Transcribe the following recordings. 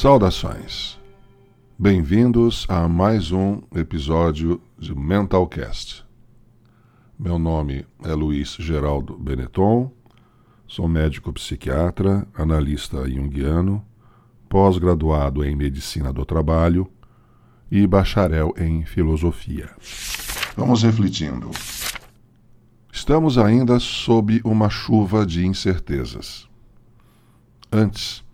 Saudações. Bem-vindos a mais um episódio de Mentalcast. Meu nome é Luiz Geraldo Benetton, sou médico psiquiatra, analista junguiano, pós-graduado em medicina do trabalho e bacharel em filosofia. Vamos refletindo. Estamos ainda sob uma chuva de incertezas. Antes,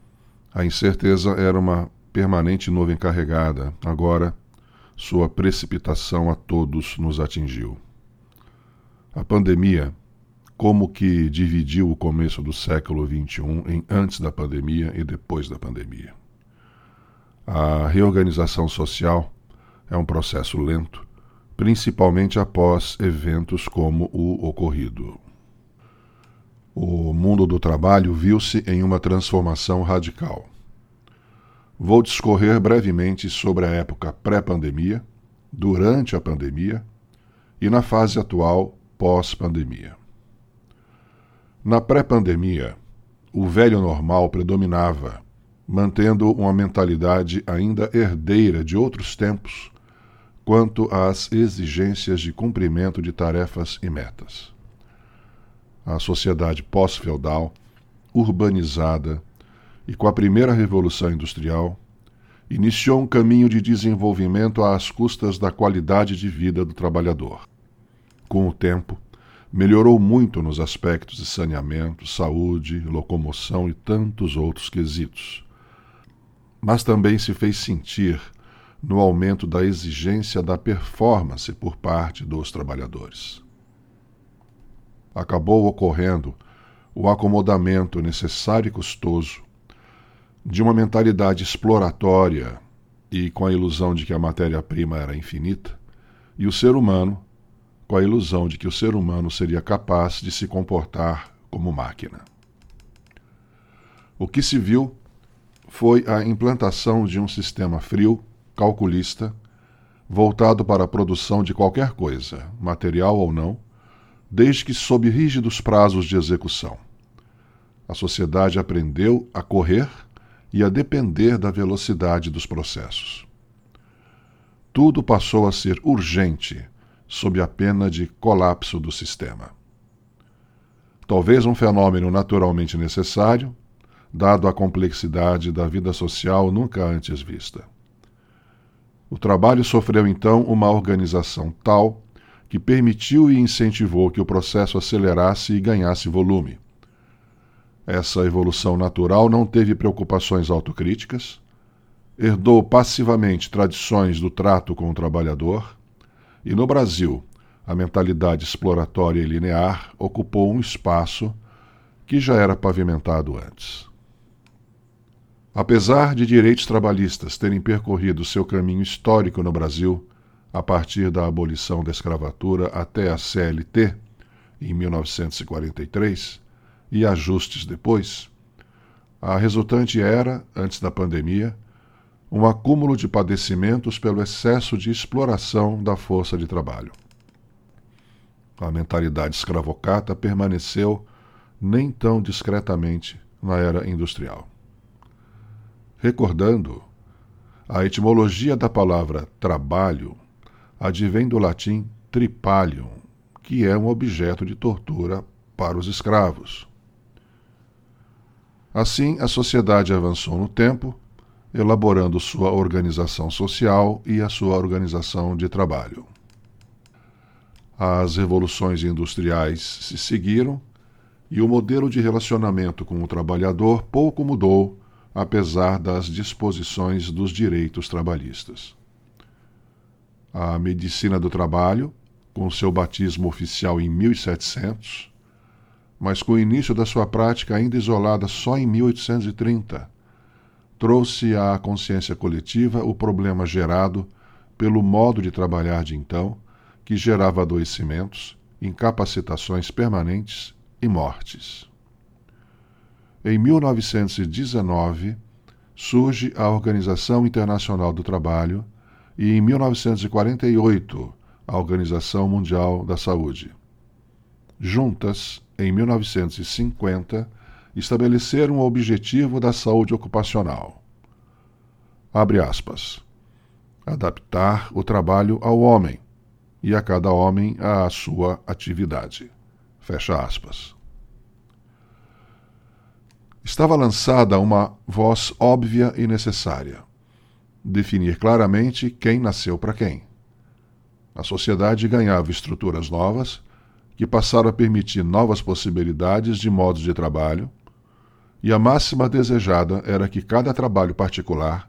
a incerteza era uma permanente nuvem carregada, agora sua precipitação a todos nos atingiu. A pandemia, como que dividiu o começo do século XXI em antes da pandemia e depois da pandemia. A reorganização social é um processo lento, principalmente após eventos como o ocorrido. O mundo do trabalho viu-se em uma transformação radical. Vou discorrer brevemente sobre a época pré-pandemia, durante a pandemia e na fase atual pós-pandemia. Na pré-pandemia, o velho normal predominava, mantendo uma mentalidade ainda herdeira de outros tempos quanto às exigências de cumprimento de tarefas e metas a sociedade pós-feudal, urbanizada e com a primeira revolução industrial, iniciou um caminho de desenvolvimento às custas da qualidade de vida do trabalhador. Com o tempo, melhorou muito nos aspectos de saneamento, saúde, locomoção e tantos outros quesitos. Mas também se fez sentir no aumento da exigência da performance por parte dos trabalhadores acabou ocorrendo o acomodamento necessário e custoso de uma mentalidade exploratória e com a ilusão de que a matéria-prima era infinita, e o ser humano com a ilusão de que o ser humano seria capaz de se comportar como máquina. O que se viu foi a implantação de um sistema frio, calculista, voltado para a produção de qualquer coisa, material ou não, desde que sob rígidos prazos de execução. A sociedade aprendeu a correr e a depender da velocidade dos processos. Tudo passou a ser urgente, sob a pena de colapso do sistema. Talvez um fenômeno naturalmente necessário, dado a complexidade da vida social nunca antes vista. O trabalho sofreu então uma organização tal que permitiu e incentivou que o processo acelerasse e ganhasse volume. Essa evolução natural não teve preocupações autocríticas, herdou passivamente tradições do trato com o trabalhador, e no Brasil, a mentalidade exploratória e linear ocupou um espaço que já era pavimentado antes. Apesar de direitos trabalhistas terem percorrido seu caminho histórico no Brasil, a partir da abolição da escravatura até a CLT, em 1943, e ajustes depois, a resultante era, antes da pandemia, um acúmulo de padecimentos pelo excesso de exploração da força de trabalho. A mentalidade escravocata permaneceu nem tão discretamente na era industrial. Recordando, a etimologia da palavra trabalho advém do latim tripalium, que é um objeto de tortura para os escravos. Assim, a sociedade avançou no tempo, elaborando sua organização social e a sua organização de trabalho. As revoluções industriais se seguiram e o modelo de relacionamento com o trabalhador pouco mudou, apesar das disposições dos direitos trabalhistas a medicina do trabalho, com seu batismo oficial em 1700, mas com o início da sua prática ainda isolada só em 1830, trouxe à consciência coletiva o problema gerado pelo modo de trabalhar de então, que gerava adoecimentos, incapacitações permanentes e mortes. Em 1919, surge a Organização Internacional do Trabalho e, em 1948, a Organização Mundial da Saúde. Juntas, em 1950, estabeleceram o objetivo da saúde ocupacional. Abre aspas. Adaptar o trabalho ao homem e a cada homem à sua atividade. Fecha aspas. Estava lançada uma voz óbvia e necessária: definir claramente quem nasceu para quem. A sociedade ganhava estruturas novas que passaram a permitir novas possibilidades de modos de trabalho, e a máxima desejada era que cada trabalho particular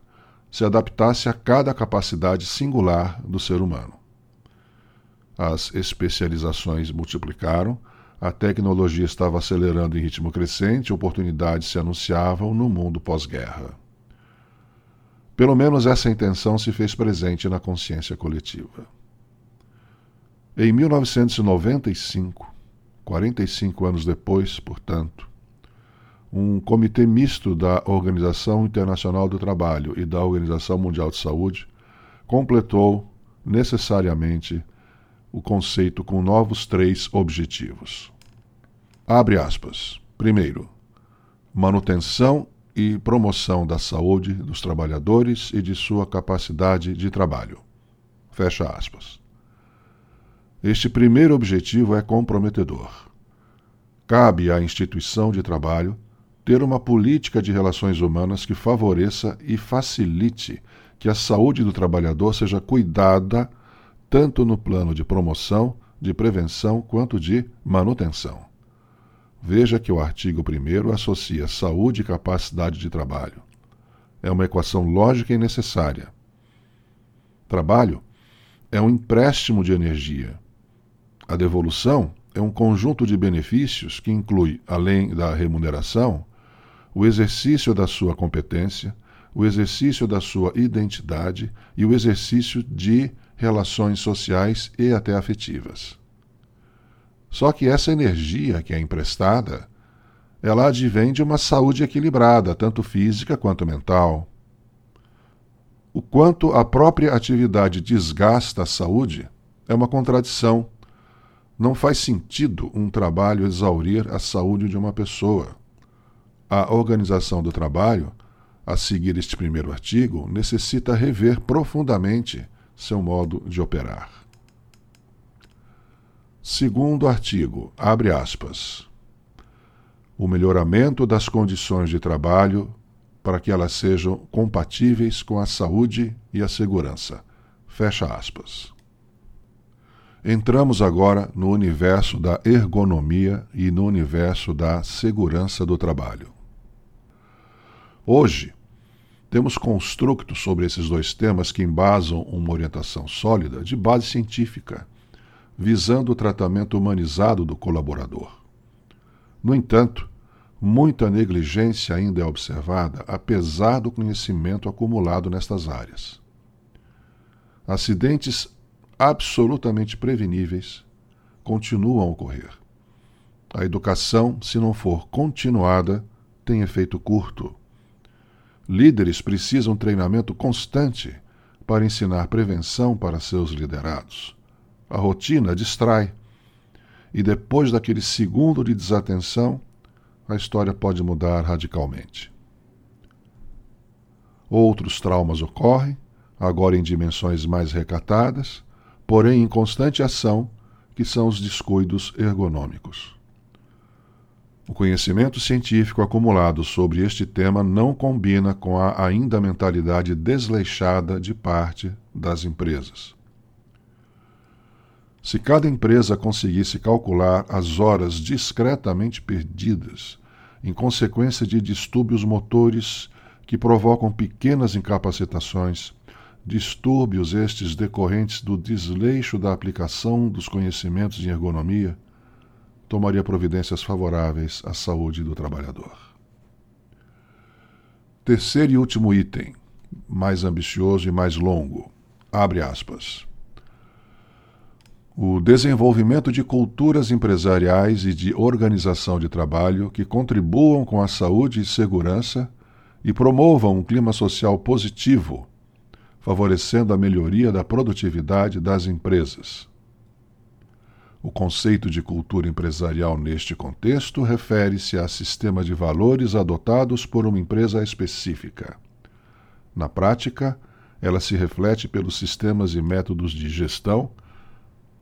se adaptasse a cada capacidade singular do ser humano. As especializações multiplicaram, a tecnologia estava acelerando em ritmo crescente, oportunidades se anunciavam no mundo pós-guerra. Pelo menos essa intenção se fez presente na consciência coletiva. Em 1995, 45 anos depois, portanto, um comitê misto da Organização Internacional do Trabalho e da Organização Mundial de Saúde completou necessariamente o conceito com novos três objetivos. Abre aspas. Primeiro, manutenção e promoção da saúde dos trabalhadores e de sua capacidade de trabalho. Fecha aspas. Este primeiro objetivo é comprometedor. Cabe à instituição de trabalho ter uma política de relações humanas que favoreça e facilite que a saúde do trabalhador seja cuidada tanto no plano de promoção, de prevenção quanto de manutenção. Veja que o artigo 1 associa saúde e capacidade de trabalho. É uma equação lógica e necessária. Trabalho é um empréstimo de energia. A devolução é um conjunto de benefícios que inclui, além da remuneração, o exercício da sua competência, o exercício da sua identidade e o exercício de relações sociais e até afetivas. Só que essa energia que é emprestada, ela advém de uma saúde equilibrada, tanto física quanto mental. O quanto a própria atividade desgasta a saúde é uma contradição. Não faz sentido um trabalho exaurir a saúde de uma pessoa. A organização do trabalho, a seguir este primeiro artigo, necessita rever profundamente seu modo de operar. Segundo artigo, abre aspas. O melhoramento das condições de trabalho para que elas sejam compatíveis com a saúde e a segurança. Fecha aspas. Entramos agora no universo da ergonomia e no universo da segurança do trabalho. Hoje, temos construtos sobre esses dois temas que embasam uma orientação sólida de base científica, visando o tratamento humanizado do colaborador. No entanto, muita negligência ainda é observada, apesar do conhecimento acumulado nestas áreas. Acidentes absolutamente preveníveis continuam a ocorrer. A educação, se não for continuada, tem efeito curto Líderes precisam treinamento constante para ensinar prevenção para seus liderados. A rotina distrai. E depois daquele segundo de desatenção, a história pode mudar radicalmente. Outros traumas ocorrem, agora em dimensões mais recatadas, porém em constante ação, que são os descuidos ergonômicos. O conhecimento científico acumulado sobre este tema não combina com a ainda mentalidade desleixada de parte das empresas. Se cada empresa conseguisse calcular as horas discretamente perdidas em consequência de distúrbios motores que provocam pequenas incapacitações, distúrbios estes decorrentes do desleixo da aplicação dos conhecimentos em ergonomia, tomaria providências favoráveis à saúde do trabalhador. Terceiro e último item, mais ambicioso e mais longo. Abre aspas. O desenvolvimento de culturas empresariais e de organização de trabalho que contribuam com a saúde e segurança e promovam um clima social positivo, favorecendo a melhoria da produtividade das empresas o conceito de cultura empresarial neste contexto refere-se a sistema de valores adotados por uma empresa específica. Na prática, ela se reflete pelos sistemas e métodos de gestão,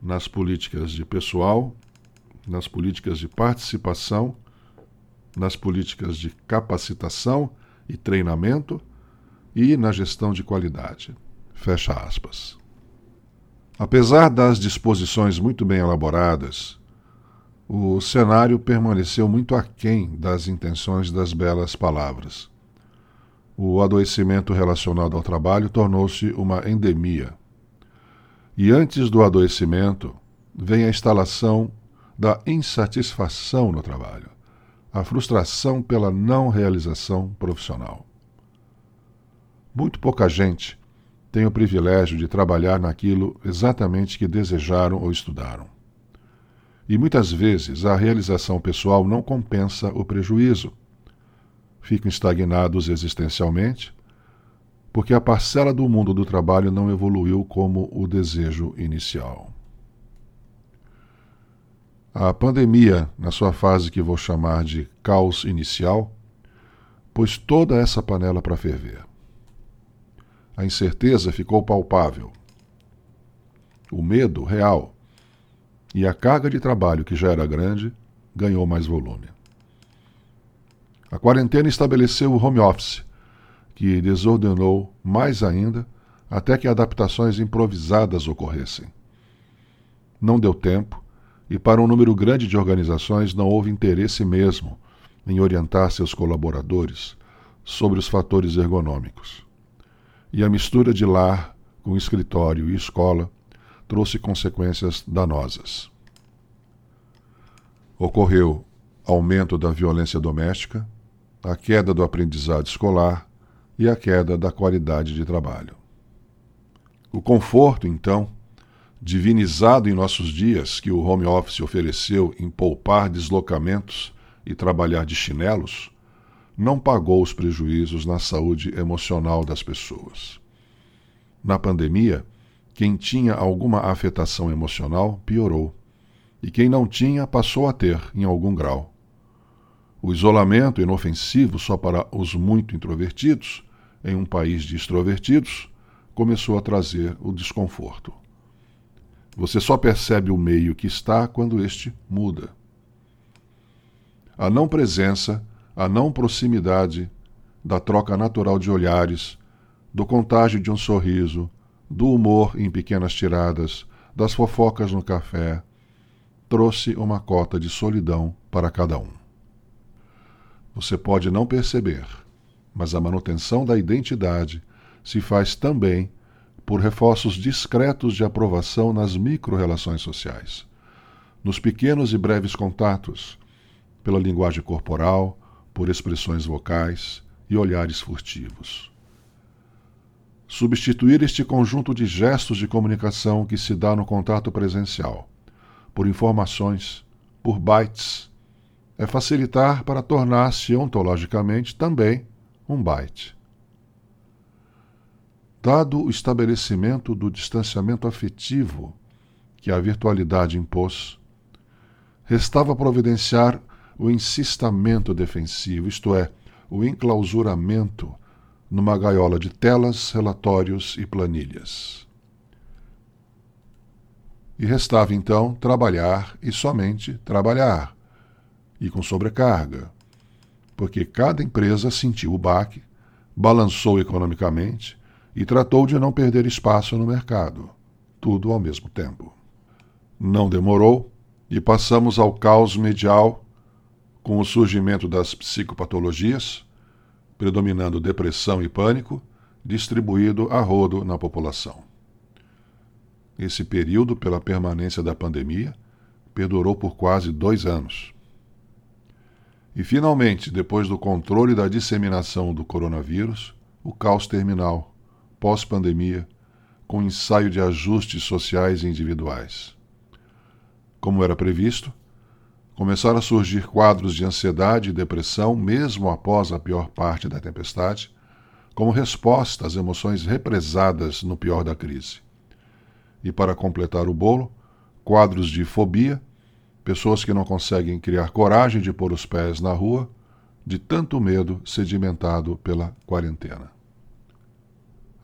nas políticas de pessoal, nas políticas de participação, nas políticas de capacitação e treinamento e na gestão de qualidade. Fecha aspas. Apesar das disposições muito bem elaboradas, o cenário permaneceu muito aquém das intenções das belas palavras. O adoecimento relacionado ao trabalho tornou-se uma endemia. E antes do adoecimento, vem a instalação da insatisfação no trabalho, a frustração pela não realização profissional. Muito pouca gente tem o privilégio de trabalhar naquilo exatamente que desejaram ou estudaram. E muitas vezes a realização pessoal não compensa o prejuízo. Ficam estagnados existencialmente, porque a parcela do mundo do trabalho não evoluiu como o desejo inicial. A pandemia, na sua fase que vou chamar de caos inicial, pôs toda essa panela para ferver. A incerteza ficou palpável. O medo real. E a carga de trabalho, que já era grande, ganhou mais volume. A quarentena estabeleceu o home office, que desordenou mais ainda até que adaptações improvisadas ocorressem. Não deu tempo, e para um número grande de organizações não houve interesse mesmo em orientar seus colaboradores sobre os fatores ergonômicos e a mistura de lar com escritório e escola trouxe consequências danosas. Ocorreu aumento da violência doméstica, a queda do aprendizado escolar e a queda da qualidade de trabalho. O conforto, então, divinizado em nossos dias que o home office ofereceu em poupar deslocamentos e trabalhar de chinelos, não pagou os prejuízos na saúde emocional das pessoas. Na pandemia, quem tinha alguma afetação emocional piorou, e quem não tinha passou a ter em algum grau. O isolamento inofensivo só para os muito introvertidos, em um país de extrovertidos, começou a trazer o desconforto. Você só percebe o meio que está quando este muda. A não presença a não proximidade da troca natural de olhares, do contágio de um sorriso, do humor em pequenas tiradas, das fofocas no café, trouxe uma cota de solidão para cada um. Você pode não perceber, mas a manutenção da identidade se faz também por reforços discretos de aprovação nas micro-relações sociais, nos pequenos e breves contatos, pela linguagem corporal, por expressões vocais e olhares furtivos. Substituir este conjunto de gestos de comunicação que se dá no contato presencial, por informações, por bytes, é facilitar para tornar-se ontologicamente também um byte. Dado o estabelecimento do distanciamento afetivo que a virtualidade impôs, restava providenciar o insistamento defensivo, isto é, o enclausuramento numa gaiola de telas, relatórios e planilhas. E restava então trabalhar e somente trabalhar, e com sobrecarga, porque cada empresa sentiu o baque, balançou economicamente e tratou de não perder espaço no mercado, tudo ao mesmo tempo. Não demorou e passamos ao caos medial com o surgimento das psicopatologias, predominando depressão e pânico, distribuído a rodo na população. Esse período, pela permanência da pandemia, perdurou por quase dois anos. E, finalmente, depois do controle da disseminação do coronavírus, o caos terminal, pós-pandemia, com ensaio de ajustes sociais e individuais. Como era previsto, Começaram a surgir quadros de ansiedade e depressão mesmo após a pior parte da tempestade, como resposta às emoções represadas no pior da crise. E para completar o bolo, quadros de fobia, pessoas que não conseguem criar coragem de pôr os pés na rua, de tanto medo sedimentado pela quarentena.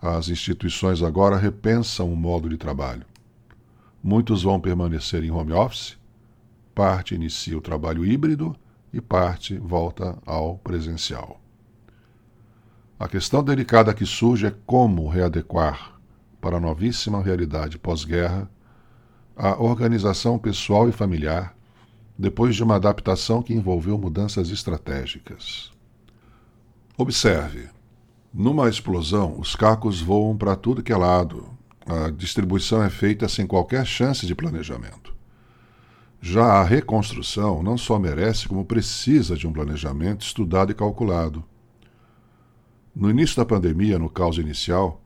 As instituições agora repensam o modo de trabalho. Muitos vão permanecer em home office, parte inicia o trabalho híbrido e parte volta ao presencial. A questão delicada que surge é como readequar para a novíssima realidade pós-guerra a organização pessoal e familiar depois de uma adaptação que envolveu mudanças estratégicas. Observe: numa explosão, os cacos voam para tudo que é lado. A distribuição é feita sem qualquer chance de planejamento. Já a reconstrução não só merece, como precisa de um planejamento estudado e calculado. No início da pandemia, no caos inicial,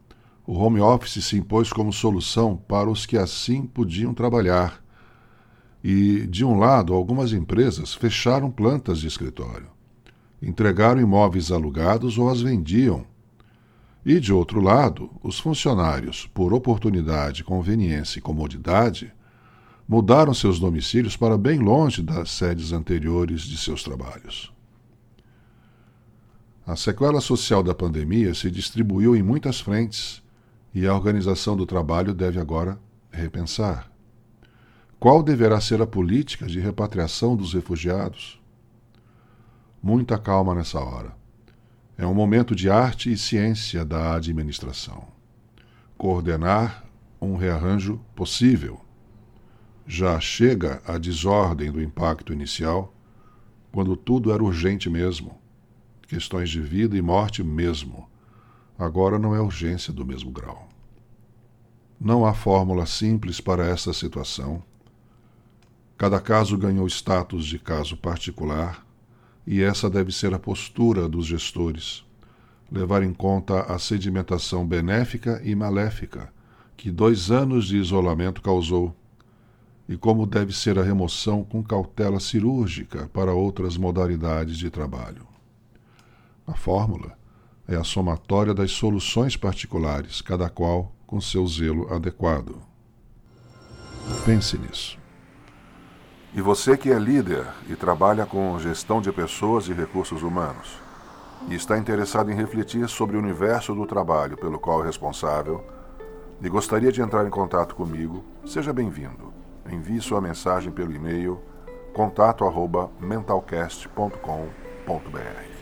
o home office se impôs como solução para os que assim podiam trabalhar. E, de um lado, algumas empresas fecharam plantas de escritório, entregaram imóveis alugados ou as vendiam. E, de outro lado, os funcionários, por oportunidade, conveniência e comodidade, mudaram seus domicílios para bem longe das sedes anteriores de seus trabalhos. A sequela social da pandemia se distribuiu em muitas frentes e a organização do trabalho deve agora repensar. Qual deverá ser a política de repatriação dos refugiados? Muita calma nessa hora. É um momento de arte e ciência da administração. Coordenar um rearranjo possível já chega a desordem do impacto inicial, quando tudo era urgente mesmo, questões de vida e morte mesmo. Agora não é urgência do mesmo grau. Não há fórmula simples para essa situação. Cada caso ganhou status de caso particular, e essa deve ser a postura dos gestores. Levar em conta a sedimentação benéfica e maléfica que dois anos de isolamento causou e como deve ser a remoção com cautela cirúrgica para outras modalidades de trabalho. A fórmula é a somatória das soluções particulares, cada qual com seu zelo adequado. Pense nisso. E você que é líder e trabalha com gestão de pessoas e recursos humanos, e está interessado em refletir sobre o universo do trabalho pelo qual é responsável, e gostaria de entrar em contato comigo, seja bem-vindo envie sua mensagem pelo e-mail contato@mentalcast.com.br.